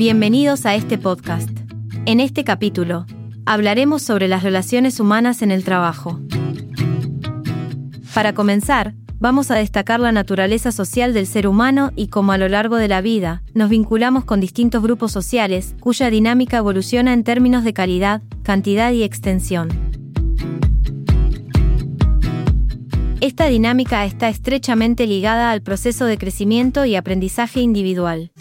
Bienvenidos a este podcast. En este capítulo, hablaremos sobre las relaciones humanas en el trabajo. Para comenzar, vamos a destacar la naturaleza social del ser humano y cómo a lo largo de la vida nos vinculamos con distintos grupos sociales cuya dinámica evoluciona en términos de calidad, cantidad y extensión. Esta dinámica está estrechamente ligada al proceso de crecimiento y aprendizaje individual.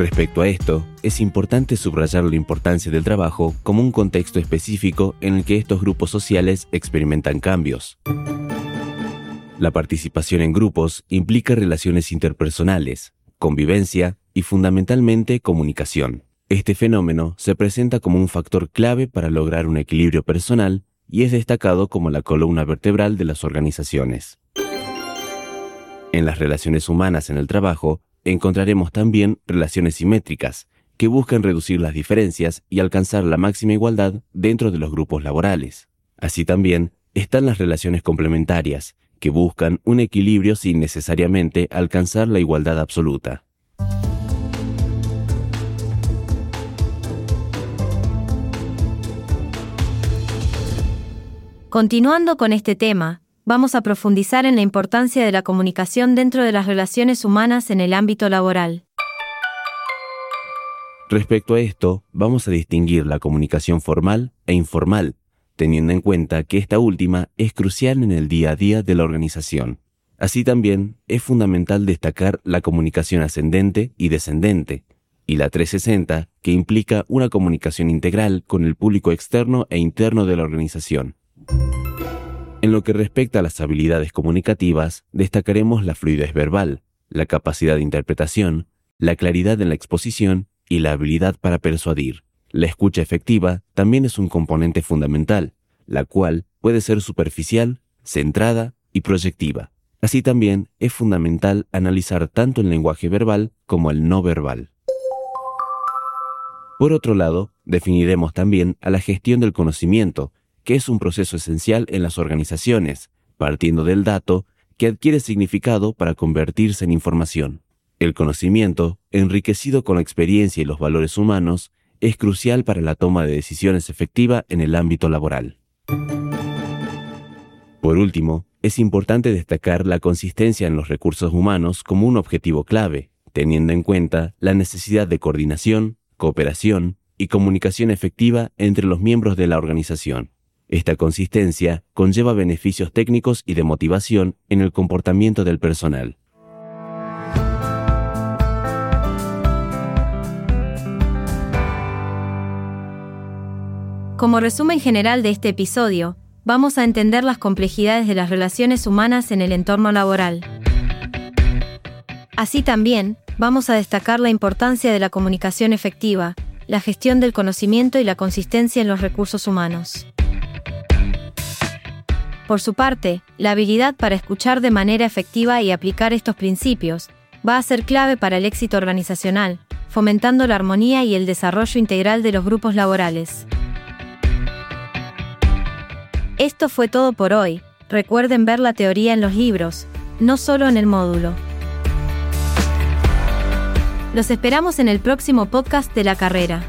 Respecto a esto, es importante subrayar la importancia del trabajo como un contexto específico en el que estos grupos sociales experimentan cambios. La participación en grupos implica relaciones interpersonales, convivencia y fundamentalmente comunicación. Este fenómeno se presenta como un factor clave para lograr un equilibrio personal y es destacado como la columna vertebral de las organizaciones. En las relaciones humanas en el trabajo, encontraremos también relaciones simétricas, que buscan reducir las diferencias y alcanzar la máxima igualdad dentro de los grupos laborales. Así también están las relaciones complementarias, que buscan un equilibrio sin necesariamente alcanzar la igualdad absoluta. Continuando con este tema, vamos a profundizar en la importancia de la comunicación dentro de las relaciones humanas en el ámbito laboral. Respecto a esto, vamos a distinguir la comunicación formal e informal, teniendo en cuenta que esta última es crucial en el día a día de la organización. Así también es fundamental destacar la comunicación ascendente y descendente, y la 360, que implica una comunicación integral con el público externo e interno de la organización. En lo que respecta a las habilidades comunicativas, destacaremos la fluidez verbal, la capacidad de interpretación, la claridad en la exposición y la habilidad para persuadir. La escucha efectiva también es un componente fundamental, la cual puede ser superficial, centrada y proyectiva. Así también es fundamental analizar tanto el lenguaje verbal como el no verbal. Por otro lado, definiremos también a la gestión del conocimiento, que es un proceso esencial en las organizaciones, partiendo del dato que adquiere significado para convertirse en información. El conocimiento, enriquecido con la experiencia y los valores humanos, es crucial para la toma de decisiones efectiva en el ámbito laboral. Por último, es importante destacar la consistencia en los recursos humanos como un objetivo clave, teniendo en cuenta la necesidad de coordinación, cooperación y comunicación efectiva entre los miembros de la organización. Esta consistencia conlleva beneficios técnicos y de motivación en el comportamiento del personal. Como resumen general de este episodio, vamos a entender las complejidades de las relaciones humanas en el entorno laboral. Así también, vamos a destacar la importancia de la comunicación efectiva, la gestión del conocimiento y la consistencia en los recursos humanos. Por su parte, la habilidad para escuchar de manera efectiva y aplicar estos principios va a ser clave para el éxito organizacional, fomentando la armonía y el desarrollo integral de los grupos laborales. Esto fue todo por hoy. Recuerden ver la teoría en los libros, no solo en el módulo. Los esperamos en el próximo podcast de la carrera.